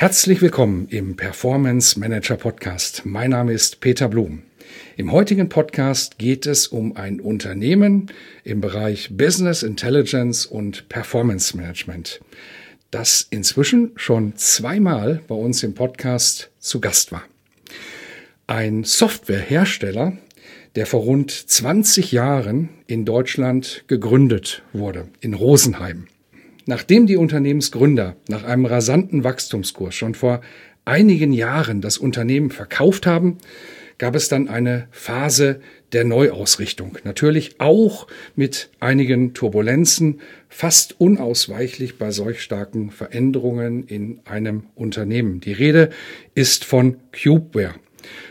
Herzlich willkommen im Performance Manager Podcast. Mein Name ist Peter Blum. Im heutigen Podcast geht es um ein Unternehmen im Bereich Business Intelligence und Performance Management, das inzwischen schon zweimal bei uns im Podcast zu Gast war. Ein Softwarehersteller, der vor rund 20 Jahren in Deutschland gegründet wurde, in Rosenheim. Nachdem die Unternehmensgründer nach einem rasanten Wachstumskurs schon vor einigen Jahren das Unternehmen verkauft haben, gab es dann eine Phase der Neuausrichtung. Natürlich auch mit einigen Turbulenzen, fast unausweichlich bei solch starken Veränderungen in einem Unternehmen. Die Rede ist von Cubeware.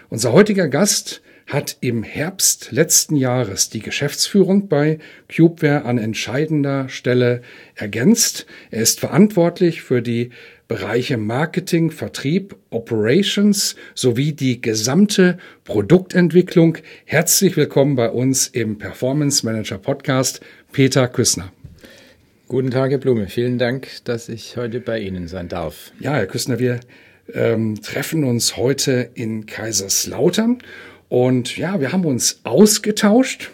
Unser heutiger Gast hat im Herbst letzten Jahres die Geschäftsführung bei Cubeware an entscheidender Stelle ergänzt. Er ist verantwortlich für die Bereiche Marketing, Vertrieb, Operations sowie die gesamte Produktentwicklung. Herzlich willkommen bei uns im Performance Manager Podcast, Peter Küssner. Guten Tag, Herr Blume. Vielen Dank, dass ich heute bei Ihnen sein darf. Ja, Herr Küssner, wir ähm, treffen uns heute in Kaiserslautern und ja, wir haben uns ausgetauscht.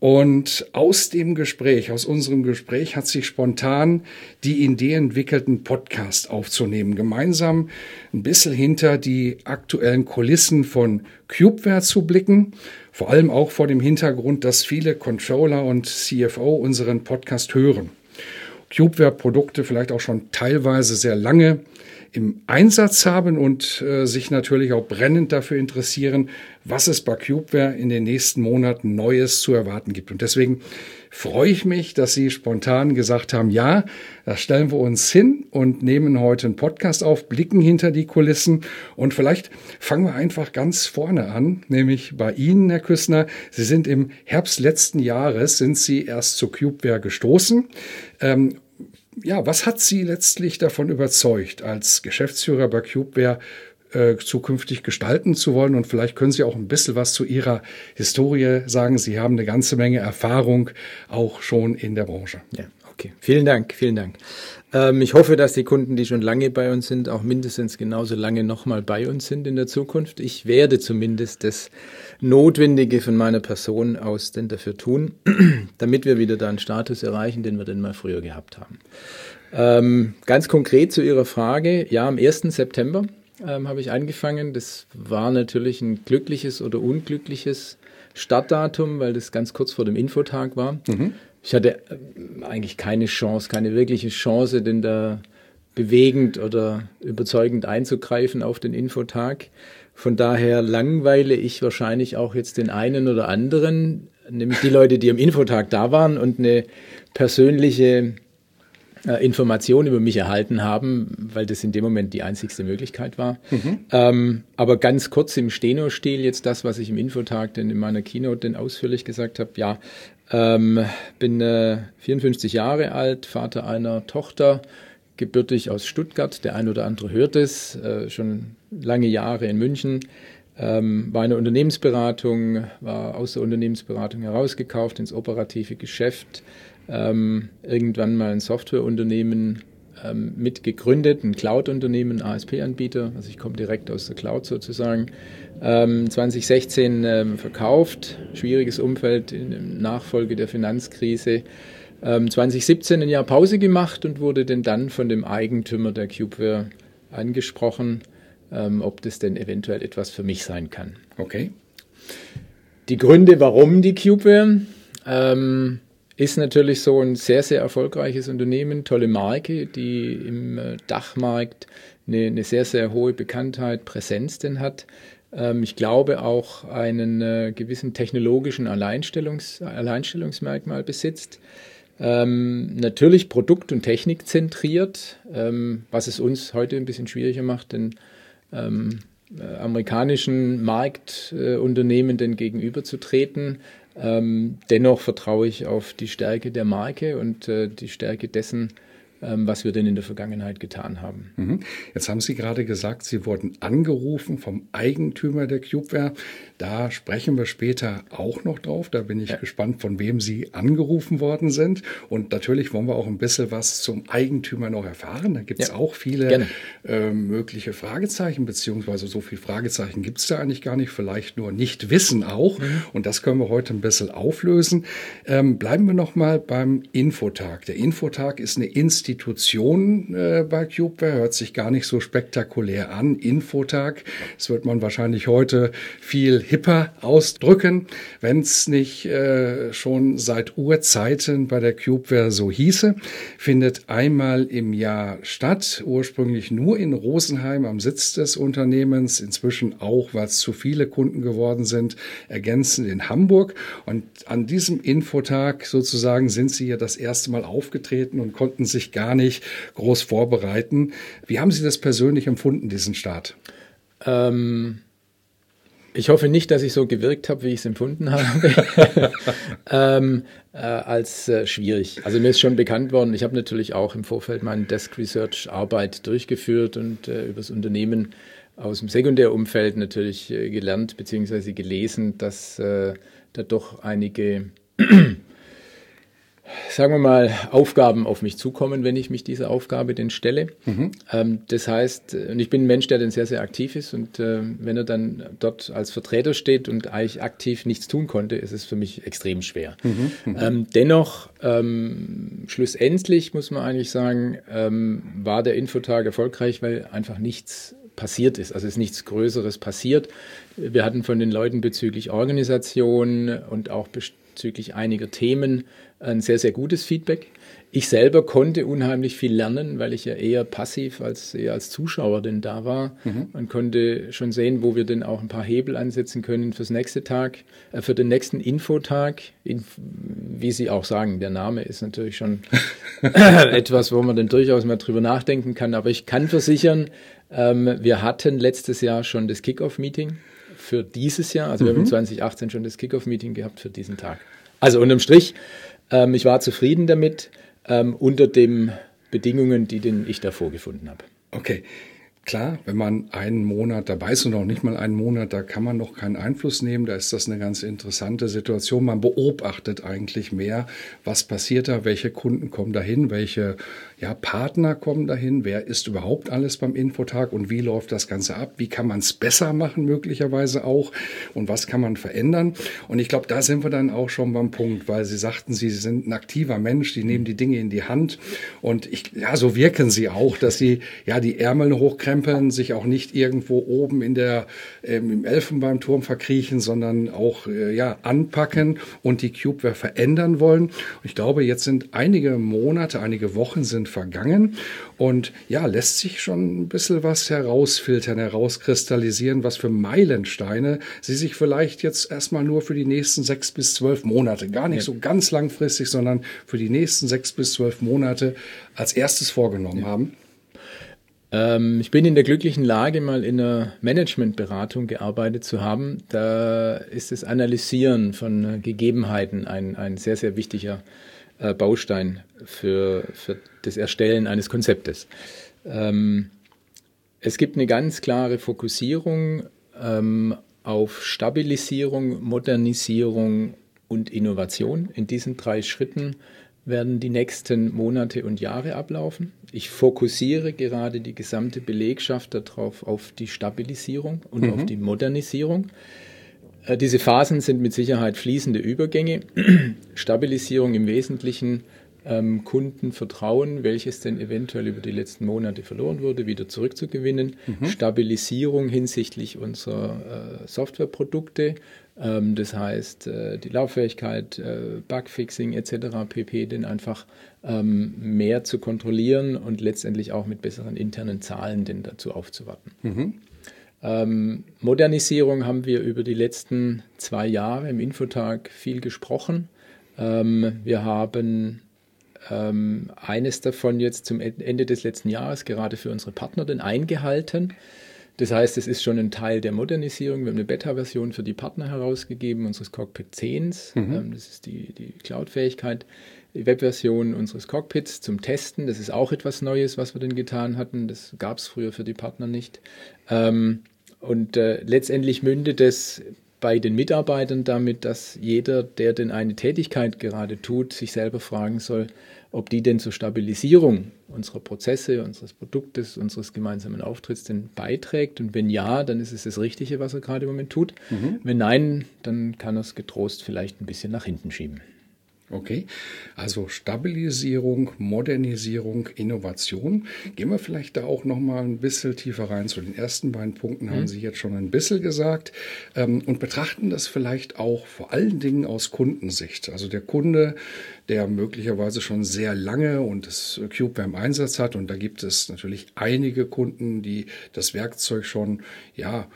Und aus dem Gespräch, aus unserem Gespräch hat sich spontan die Idee entwickelt, einen Podcast aufzunehmen, gemeinsam ein bisschen hinter die aktuellen Kulissen von Cubeware zu blicken, vor allem auch vor dem Hintergrund, dass viele Controller und CFO unseren Podcast hören. Cubeware-Produkte vielleicht auch schon teilweise sehr lange im Einsatz haben und äh, sich natürlich auch brennend dafür interessieren, was es bei Cubeware in den nächsten Monaten Neues zu erwarten gibt. Und deswegen freue ich mich, dass Sie spontan gesagt haben, ja, da stellen wir uns hin und nehmen heute einen Podcast auf, blicken hinter die Kulissen und vielleicht fangen wir einfach ganz vorne an, nämlich bei Ihnen, Herr Küssner. Sie sind im Herbst letzten Jahres, sind Sie erst zu Cubeware gestoßen. Ähm, ja, was hat Sie letztlich davon überzeugt, als Geschäftsführer bei Cubeware äh, zukünftig gestalten zu wollen? Und vielleicht können Sie auch ein bisschen was zu Ihrer Historie sagen. Sie haben eine ganze Menge Erfahrung auch schon in der Branche. Ja, okay. Vielen Dank, vielen Dank. Ähm, ich hoffe, dass die Kunden, die schon lange bei uns sind, auch mindestens genauso lange nochmal bei uns sind in der Zukunft. Ich werde zumindest das Notwendige von meiner Person aus denn dafür tun, damit wir wieder da einen Status erreichen, den wir denn mal früher gehabt haben. Ähm, ganz konkret zu Ihrer Frage, ja, am 1. September ähm, habe ich angefangen. Das war natürlich ein glückliches oder unglückliches Startdatum, weil das ganz kurz vor dem Infotag war. Mhm. Ich hatte äh, eigentlich keine Chance, keine wirkliche Chance, denn da bewegend oder überzeugend einzugreifen auf den Infotag. Von daher langweile ich wahrscheinlich auch jetzt den einen oder anderen, nämlich die Leute, die am Infotag da waren und eine persönliche äh, Information über mich erhalten haben, weil das in dem Moment die einzigste Möglichkeit war. Mhm. Ähm, aber ganz kurz im Steno-Stil jetzt das, was ich im Infotag denn in meiner Keynote denn ausführlich gesagt habe. Ja, ähm, bin äh, 54 Jahre alt, Vater einer Tochter, gebürtig aus Stuttgart. Der ein oder andere hört es, äh, schon lange Jahre in München. Ähm, war in der Unternehmensberatung, war aus der Unternehmensberatung herausgekauft ins operative Geschäft. Ähm, irgendwann mal ein Softwareunternehmen ähm, mitgegründet, ein Cloud-Unternehmen, ASP-Anbieter. Also ich komme direkt aus der Cloud sozusagen. 2016 ähm, ähm, verkauft, schwieriges Umfeld in Nachfolge der Finanzkrise. 2017 ein Jahr Pause gemacht und wurde denn dann von dem Eigentümer der Cubeware angesprochen, ob das denn eventuell etwas für mich sein kann. Okay. Die Gründe, warum die Cubeware, ähm, ist natürlich so ein sehr, sehr erfolgreiches Unternehmen, tolle Marke, die im äh, Dachmarkt eine, eine sehr, sehr hohe Bekanntheit, Präsenz denn hat. Ähm, ich glaube auch einen äh, gewissen technologischen Alleinstellungs Alleinstellungsmerkmal besitzt. Ähm, natürlich Produkt- und Technik zentriert, ähm, was es uns heute ein bisschen schwieriger macht, den ähm, äh, amerikanischen Marktunternehmen äh, gegenüberzutreten. Ähm, dennoch vertraue ich auf die Stärke der Marke und äh, die Stärke dessen, was wir denn in der Vergangenheit getan haben. Mhm. Jetzt haben Sie gerade gesagt, Sie wurden angerufen vom Eigentümer der Cubeware. Da sprechen wir später auch noch drauf. Da bin ich ja. gespannt, von wem Sie angerufen worden sind. Und natürlich wollen wir auch ein bisschen was zum Eigentümer noch erfahren. Da gibt es ja. auch viele äh, mögliche Fragezeichen, beziehungsweise so viele Fragezeichen gibt es da eigentlich gar nicht. Vielleicht nur nicht wissen auch. Mhm. Und das können wir heute ein bisschen auflösen. Ähm, bleiben wir noch mal beim Infotag. Der Infotag ist eine Institution äh, bei Cubeware. Hört sich gar nicht so spektakulär an. Infotag. Das wird man wahrscheinlich heute viel hipper ausdrücken, wenn es nicht äh, schon seit Urzeiten bei der Cubeware so hieße. Findet einmal im Jahr statt, ursprünglich nur in Rosenheim am Sitz des Unternehmens, inzwischen auch, weil es zu viele Kunden geworden sind, ergänzend in Hamburg. Und an diesem Infotag sozusagen sind Sie ja das erste Mal aufgetreten und konnten sich gar nicht groß vorbereiten. Wie haben Sie das persönlich empfunden, diesen Start? Ähm ich hoffe nicht, dass ich so gewirkt habe, wie ich es empfunden habe, ähm, äh, als äh, schwierig. Also mir ist schon bekannt worden, ich habe natürlich auch im Vorfeld meine Desk Research Arbeit durchgeführt und äh, über das Unternehmen aus dem Sekundärumfeld natürlich äh, gelernt bzw. gelesen, dass äh, da doch einige sagen wir mal, Aufgaben auf mich zukommen, wenn ich mich dieser Aufgabe denn stelle. Mhm. Ähm, das heißt, und ich bin ein Mensch, der dann sehr, sehr aktiv ist und äh, wenn er dann dort als Vertreter steht und eigentlich aktiv nichts tun konnte, ist es für mich extrem schwer. Mhm. Mhm. Ähm, dennoch, ähm, schlussendlich muss man eigentlich sagen, war der Infotag erfolgreich, weil einfach nichts passiert ist. Also ist nichts Größeres passiert. Wir hatten von den Leuten bezüglich Organisation und auch bezüglich einiger Themen ein sehr, sehr gutes Feedback. Ich selber konnte unheimlich viel lernen, weil ich ja eher passiv als eher als Zuschauer denn da war. Mhm. Man konnte schon sehen, wo wir denn auch ein paar Hebel ansetzen können fürs nächste Tag, äh, für den nächsten Infotag. In, wie Sie auch sagen, der Name ist natürlich schon etwas, wo man dann durchaus mal drüber nachdenken kann. Aber ich kann versichern, ähm, wir hatten letztes Jahr schon das Kickoff-Meeting für dieses Jahr. Also mhm. wir haben 2018 schon das Kickoff-Meeting gehabt für diesen Tag. Also unterm Strich ähm, ich war zufrieden damit ähm, unter den Bedingungen, die den ich da vorgefunden habe. Okay. Klar, wenn man einen Monat dabei ist und noch nicht mal einen Monat, da kann man noch keinen Einfluss nehmen. Da ist das eine ganz interessante Situation. Man beobachtet eigentlich mehr, was passiert da, welche Kunden kommen dahin, welche ja, Partner kommen dahin, wer ist überhaupt alles beim Infotag und wie läuft das Ganze ab, wie kann man es besser machen möglicherweise auch und was kann man verändern. Und ich glaube, da sind wir dann auch schon beim Punkt, weil Sie sagten, Sie sind ein aktiver Mensch, die nehmen die Dinge in die Hand und ich, ja, so wirken Sie auch, dass Sie ja die Ärmel hochkrempeln, sich auch nicht irgendwo oben in der, ähm, im Elfenbeinturm verkriechen, sondern auch äh, ja, anpacken und die Cubeware verändern wollen. Und ich glaube, jetzt sind einige Monate, einige Wochen sind vergangen und ja, lässt sich schon ein bisschen was herausfiltern, herauskristallisieren, was für Meilensteine Sie sich vielleicht jetzt erstmal nur für die nächsten sechs bis zwölf Monate, gar nicht ja. so ganz langfristig, sondern für die nächsten sechs bis zwölf Monate als erstes vorgenommen ja. haben. Ähm, ich bin in der glücklichen Lage, mal in einer Managementberatung gearbeitet zu haben. Da ist das Analysieren von Gegebenheiten ein, ein sehr, sehr wichtiger äh, Baustein für, für das Erstellen eines Konzeptes. Ähm, es gibt eine ganz klare Fokussierung ähm, auf Stabilisierung, Modernisierung und Innovation. In diesen drei Schritten werden die nächsten Monate und Jahre ablaufen. Ich fokussiere gerade die gesamte Belegschaft darauf auf die Stabilisierung und mhm. auf die Modernisierung. Äh, diese Phasen sind mit Sicherheit fließende Übergänge. Stabilisierung im Wesentlichen ähm, Kundenvertrauen, welches denn eventuell über die letzten Monate verloren wurde, wieder zurückzugewinnen. Mhm. Stabilisierung hinsichtlich unserer äh, Softwareprodukte, ähm, das heißt äh, die Lauffähigkeit, äh, Bugfixing etc. pp. denn einfach ähm, mehr zu kontrollieren und letztendlich auch mit besseren internen Zahlen denn dazu aufzuwarten. Mhm. Ähm, Modernisierung haben wir über die letzten zwei Jahre im Infotag viel gesprochen. Ähm, wir haben ähm, eines davon jetzt zum Ende des letzten Jahres gerade für unsere Partner denn eingehalten. Das heißt, es ist schon ein Teil der Modernisierung. Wir haben eine Beta-Version für die Partner herausgegeben, unseres Cockpit 10s. Mhm. Ähm, das ist die, die Cloud-Fähigkeit. Die Webversion unseres Cockpits zum Testen. Das ist auch etwas Neues, was wir denn getan hatten. Das gab es früher für die Partner nicht. Ähm, und äh, letztendlich mündet es bei den Mitarbeitern damit, dass jeder, der denn eine Tätigkeit gerade tut, sich selber fragen soll, ob die denn zur Stabilisierung unserer Prozesse, unseres Produktes, unseres gemeinsamen Auftritts denn beiträgt. Und wenn ja, dann ist es das Richtige, was er gerade im Moment tut. Mhm. Wenn nein, dann kann er es getrost vielleicht ein bisschen nach hinten schieben. Okay, also Stabilisierung, Modernisierung, Innovation. Gehen wir vielleicht da auch noch mal ein bisschen tiefer rein. Zu den ersten beiden Punkten haben mhm. Sie jetzt schon ein bisschen gesagt ähm, und betrachten das vielleicht auch vor allen Dingen aus Kundensicht. Also der Kunde, der möglicherweise schon sehr lange und das Cube im Einsatz hat und da gibt es natürlich einige Kunden, die das Werkzeug schon ja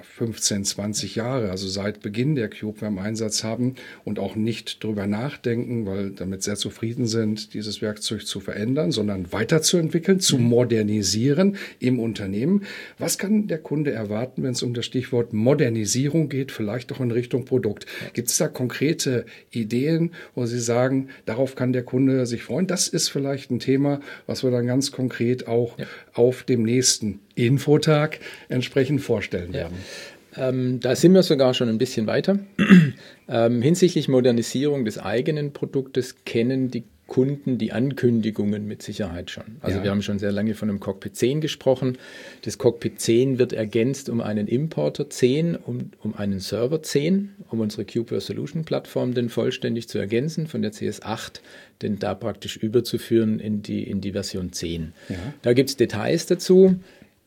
15, 20 Jahre, also seit Beginn der Cube im Einsatz haben und auch nicht drüber nachdenken, weil damit sehr zufrieden sind, dieses Werkzeug zu verändern, sondern weiterzuentwickeln, zu mhm. modernisieren im Unternehmen. Was kann der Kunde erwarten, wenn es um das Stichwort Modernisierung geht, vielleicht auch in Richtung Produkt? Gibt es da konkrete Ideen, wo Sie sagen, darauf kann der Kunde sich freuen? Das ist vielleicht ein Thema, was wir dann ganz konkret auch ja. auf dem nächsten Infotag entsprechend vorstellen werden. Ja. Ähm, da sind wir sogar schon ein bisschen weiter. ähm, hinsichtlich Modernisierung des eigenen Produktes kennen die Kunden die Ankündigungen mit Sicherheit schon. Also ja. wir haben schon sehr lange von einem Cockpit 10 gesprochen. Das Cockpit 10 wird ergänzt um einen Importer 10, um, um einen Server 10, um unsere Cubeware Solution Plattform denn vollständig zu ergänzen, von der CS8 denn da praktisch überzuführen in die, in die Version 10. Ja. Da gibt es Details dazu.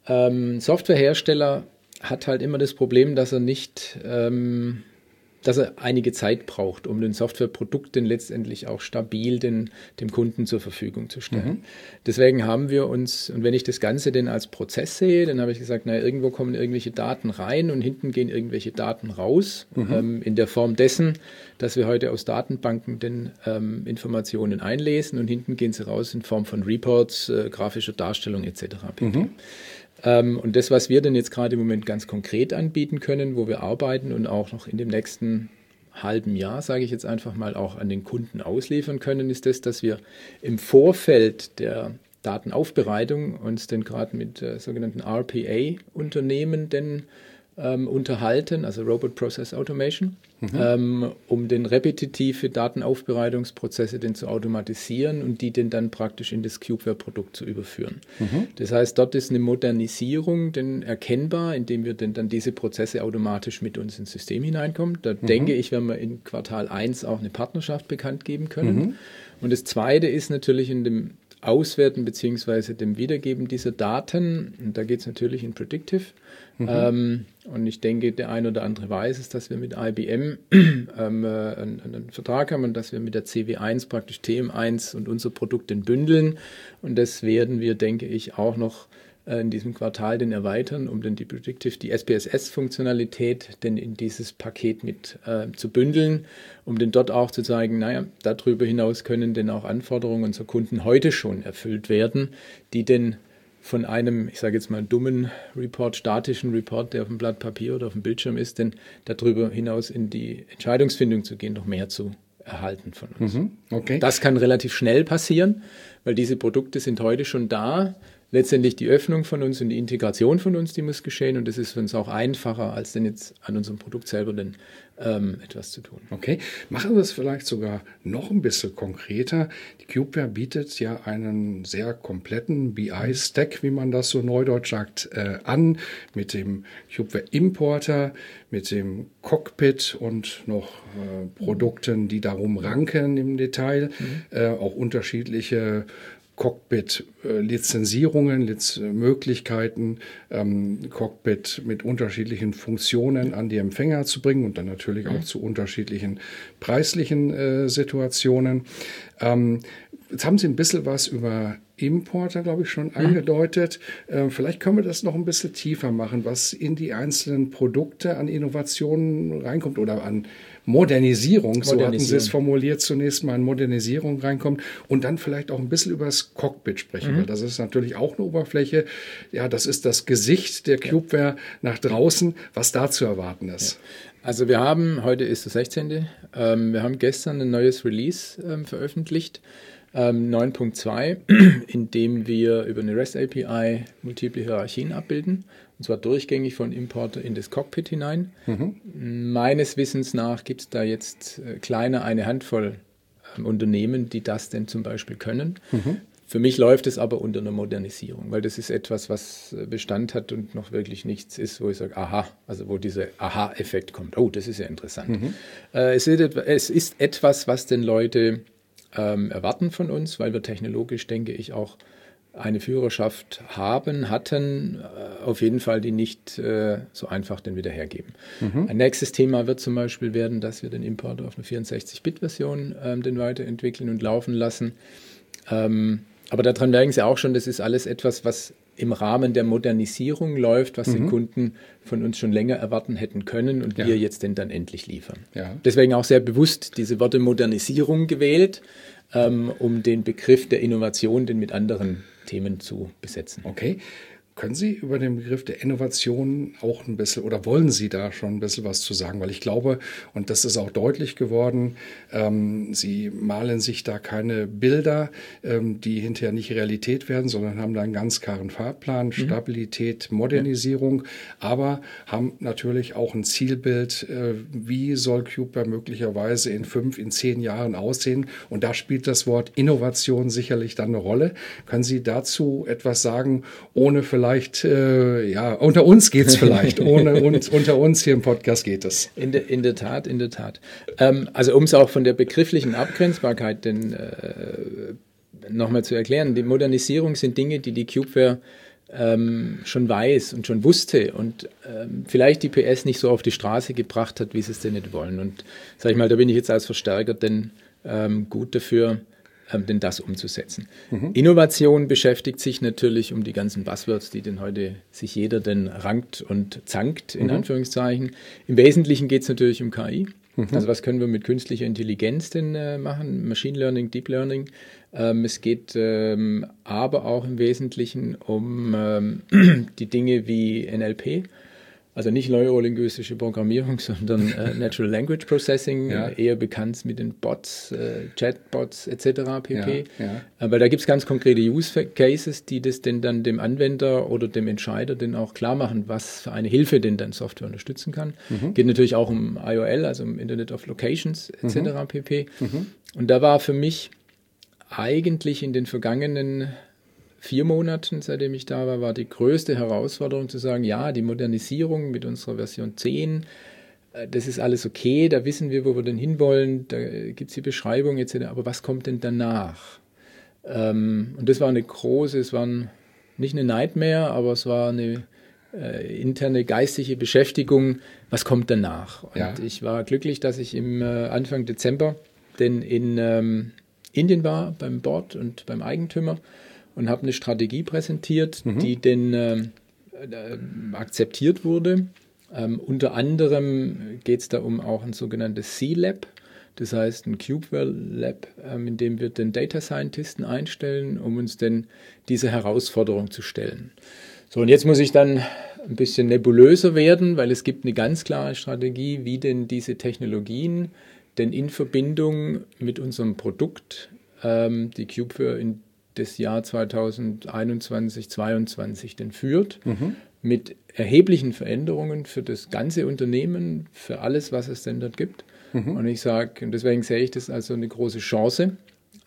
Ähm, Softwarehersteller hat halt immer das Problem, dass er nicht, ähm, dass er einige Zeit braucht, um den Softwareprodukt dann letztendlich auch stabil den, dem Kunden zur Verfügung zu stellen. Mhm. Deswegen haben wir uns, und wenn ich das Ganze denn als Prozess sehe, dann habe ich gesagt, naja, irgendwo kommen irgendwelche Daten rein und hinten gehen irgendwelche Daten raus, mhm. ähm, in der Form dessen, dass wir heute aus Datenbanken den ähm, Informationen einlesen und hinten gehen sie raus in Form von Reports, äh, grafischer Darstellung etc. Mhm. Ähm, und das, was wir denn jetzt gerade im Moment ganz konkret anbieten können, wo wir arbeiten und auch noch in dem nächsten halben Jahr, sage ich jetzt einfach mal, auch an den Kunden ausliefern können, ist das, dass wir im Vorfeld der Datenaufbereitung uns denn gerade mit äh, sogenannten RPA-Unternehmen denn ähm, unterhalten, also Robot Process Automation, mhm. ähm, um den repetitive Datenaufbereitungsprozesse denn zu automatisieren und die denn dann praktisch in das Cubeware-Produkt zu überführen. Mhm. Das heißt, dort ist eine Modernisierung denn erkennbar, indem wir denn dann diese Prozesse automatisch mit uns ins System hineinkommen. Da mhm. denke ich, werden wir in Quartal 1 auch eine Partnerschaft bekannt geben können. Mhm. Und das Zweite ist natürlich in dem Auswerten bzw. dem Wiedergeben dieser Daten, und da geht es natürlich in Predictive, Mhm. Ähm, und ich denke, der ein oder andere weiß es, dass wir mit IBM ähm, äh, einen, einen, Vertrag haben und dass wir mit der CW1 praktisch TM1 und unser Produkt bündeln. Und das werden wir, denke ich, auch noch in diesem Quartal den erweitern, um dann die Predictive, die SPSS-Funktionalität denn in dieses Paket mit äh, zu bündeln, um dann dort auch zu zeigen, naja, darüber hinaus können denn auch Anforderungen unserer Kunden heute schon erfüllt werden, die denn von einem, ich sage jetzt mal, dummen Report, statischen Report, der auf dem Blatt Papier oder auf dem Bildschirm ist, denn darüber hinaus in die Entscheidungsfindung zu gehen, noch mehr zu erhalten von uns. Mhm, okay. Das kann relativ schnell passieren, weil diese Produkte sind heute schon da letztendlich die Öffnung von uns und die Integration von uns, die muss geschehen. Und das ist für uns auch einfacher, als denn jetzt an unserem Produkt selber denn ähm, etwas zu tun. Okay, machen wir es vielleicht sogar noch ein bisschen konkreter. Die CubeWare bietet ja einen sehr kompletten BI-Stack, wie man das so neudeutsch sagt, äh, an, mit dem CubeWare Importer, mit dem Cockpit und noch äh, Produkten, die darum ranken im Detail, mhm. äh, auch unterschiedliche Cockpit-Lizenzierungen, Liz Möglichkeiten, ähm, Cockpit mit unterschiedlichen Funktionen an die Empfänger zu bringen und dann natürlich auch mhm. zu unterschiedlichen preislichen äh, Situationen. Ähm, jetzt haben Sie ein bisschen was über Importer, glaube ich, schon mhm. angedeutet. Äh, vielleicht können wir das noch ein bisschen tiefer machen, was in die einzelnen Produkte an Innovationen reinkommt oder an Modernisierung, so hatten Sie es formuliert, zunächst mal in Modernisierung reinkommt und dann vielleicht auch ein bisschen über das Cockpit sprechen. Mhm. Das ist natürlich auch eine Oberfläche. Ja, das ist das Gesicht der Cubeware ja. nach draußen, was da zu erwarten ist. Ja. Also wir haben, heute ist der 16. Ähm, wir haben gestern ein neues Release ähm, veröffentlicht, ähm, 9.2, in dem wir über eine REST API multiple Hierarchien abbilden und zwar durchgängig von Importer in das Cockpit hinein. Mhm. Meines Wissens nach gibt es da jetzt äh, kleine eine Handvoll äh, Unternehmen, die das denn zum Beispiel können. Mhm. Für mich läuft es aber unter einer Modernisierung, weil das ist etwas, was äh, Bestand hat und noch wirklich nichts ist, wo ich sage, aha, also wo dieser Aha-Effekt kommt. Oh, das ist ja interessant. Mhm. Äh, es, ist, es, ist, etwas, was denn Leute ähm, erwarten von uns, weil wir technologisch, denke ich, auch eine Führerschaft haben, hatten, äh, auf jeden Fall die nicht äh, so einfach dann wieder hergeben. Mhm. Ein nächstes Thema wird zum Beispiel werden, dass wir den Import auf eine 64-Bit-Version ähm, den weiterentwickeln und laufen lassen. Ähm, aber daran merken Sie auch schon, das ist alles etwas, was im Rahmen der Modernisierung läuft, was mhm. die Kunden von uns schon länger erwarten hätten können und ja. wir jetzt denn dann endlich liefern. Ja. Deswegen auch sehr bewusst diese Worte Modernisierung gewählt, ähm, um den Begriff der Innovation denn mit anderen Themen zu besetzen. Okay. Können Sie über den Begriff der Innovation auch ein bisschen oder wollen Sie da schon ein bisschen was zu sagen? Weil ich glaube, und das ist auch deutlich geworden, ähm, Sie malen sich da keine Bilder, ähm, die hinterher nicht Realität werden, sondern haben da einen ganz klaren Fahrplan, mhm. Stabilität, Modernisierung, ja. aber haben natürlich auch ein Zielbild, äh, wie soll Cuber möglicherweise in fünf, in zehn Jahren aussehen? Und da spielt das Wort Innovation sicherlich dann eine Rolle. Können Sie dazu etwas sagen, ohne vielleicht vielleicht, äh, ja, unter uns geht es vielleicht, ohne uns, unter uns hier im Podcast geht es. In, de, in der Tat, in der Tat. Ähm, also um es auch von der begrifflichen Abgrenzbarkeit denn äh, nochmal zu erklären, die Modernisierung sind Dinge, die die Cubeware ähm, schon weiß und schon wusste und ähm, vielleicht die PS nicht so auf die Straße gebracht hat, wie sie es denn nicht wollen. Und sag ich mal, da bin ich jetzt als Verstärker denn ähm, gut dafür, ähm, denn das umzusetzen. Mhm. Innovation beschäftigt sich natürlich um die ganzen Buzzwords, die denn heute sich jeder denn rankt und zankt, in mhm. Anführungszeichen. Im Wesentlichen geht es natürlich um KI. Mhm. Also was können wir mit künstlicher Intelligenz denn äh, machen? Machine Learning, Deep Learning. Ähm, es geht ähm, aber auch im Wesentlichen um ähm, die Dinge wie NLP also nicht neurolinguistische Programmierung, sondern äh, Natural Language Processing, ja. äh, eher bekannt mit den Bots, äh, Chatbots etc. pp. Ja, ja. Aber da gibt es ganz konkrete Use Cases, die das denn dann dem Anwender oder dem Entscheider denn auch klar machen, was für eine Hilfe denn dann Software unterstützen kann. Mhm. Geht natürlich auch um IOL, also um Internet of Locations etc. Mhm. pp. Mhm. Und da war für mich eigentlich in den vergangenen vier Monaten, seitdem ich da war, war die größte Herausforderung zu sagen, ja, die Modernisierung mit unserer Version 10, äh, das ist alles okay, da wissen wir, wo wir denn hinwollen, da gibt es die Beschreibung etc., aber was kommt denn danach? Ähm, und das war eine große, es war nicht eine Nightmare, aber es war eine äh, interne geistige Beschäftigung, was kommt danach? Und ja. ich war glücklich, dass ich im äh, Anfang Dezember denn in ähm, Indien war, beim Board und beim Eigentümer und habe eine Strategie präsentiert, mhm. die denn äh, äh, akzeptiert wurde. Ähm, unter anderem geht es da um auch ein sogenanntes C-Lab, das heißt ein Cubeware Lab, ähm, in dem wir den Data Scientisten einstellen, um uns denn diese Herausforderung zu stellen. So, und jetzt muss ich dann ein bisschen nebulöser werden, weil es gibt eine ganz klare Strategie, wie denn diese Technologien denn in Verbindung mit unserem Produkt ähm, die Cubeware in das Jahr 2021, 2022 denn führt, mhm. mit erheblichen Veränderungen für das ganze Unternehmen, für alles, was es denn dort gibt. Mhm. Und ich sage, und deswegen sehe ich das als so eine große Chance,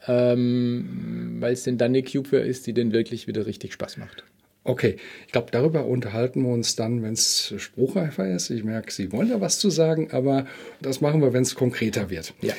ähm, weil es denn dann eine Cubeware ist, die denn wirklich wieder richtig Spaß macht. Okay, ich glaube, darüber unterhalten wir uns dann, wenn es spruchreifer ist. Ich merke, Sie wollen da was zu sagen, aber das machen wir, wenn es konkreter wird. Ja.